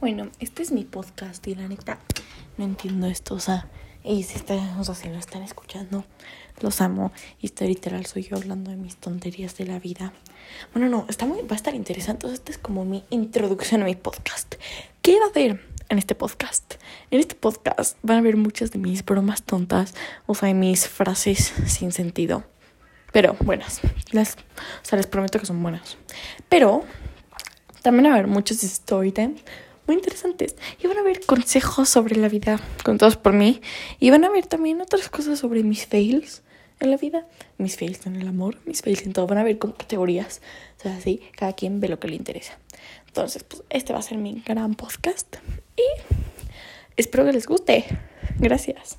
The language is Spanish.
Bueno, este es mi podcast y la neta no entiendo esto, o sea, y si, está, o sea, si lo están escuchando, los amo y está literal soy yo hablando de mis tonterías de la vida. Bueno, no, está muy, va a estar interesante, o esta es como mi introducción a mi podcast. ¿Qué va a haber en este podcast? En este podcast van a ver muchas de mis bromas tontas, o sea, mis frases sin sentido. Pero buenas, las, o sea, les prometo que son buenas. Pero también va a haber muchos story time muy interesantes. Y van a ver consejos sobre la vida contados por mí. Y van a ver también otras cosas sobre mis fails en la vida, mis fails en el amor, mis fails en todo. Van a ver como categorías. O sea, así, cada quien ve lo que le interesa. Entonces, pues este va a ser mi gran podcast. Y espero que les guste. Gracias.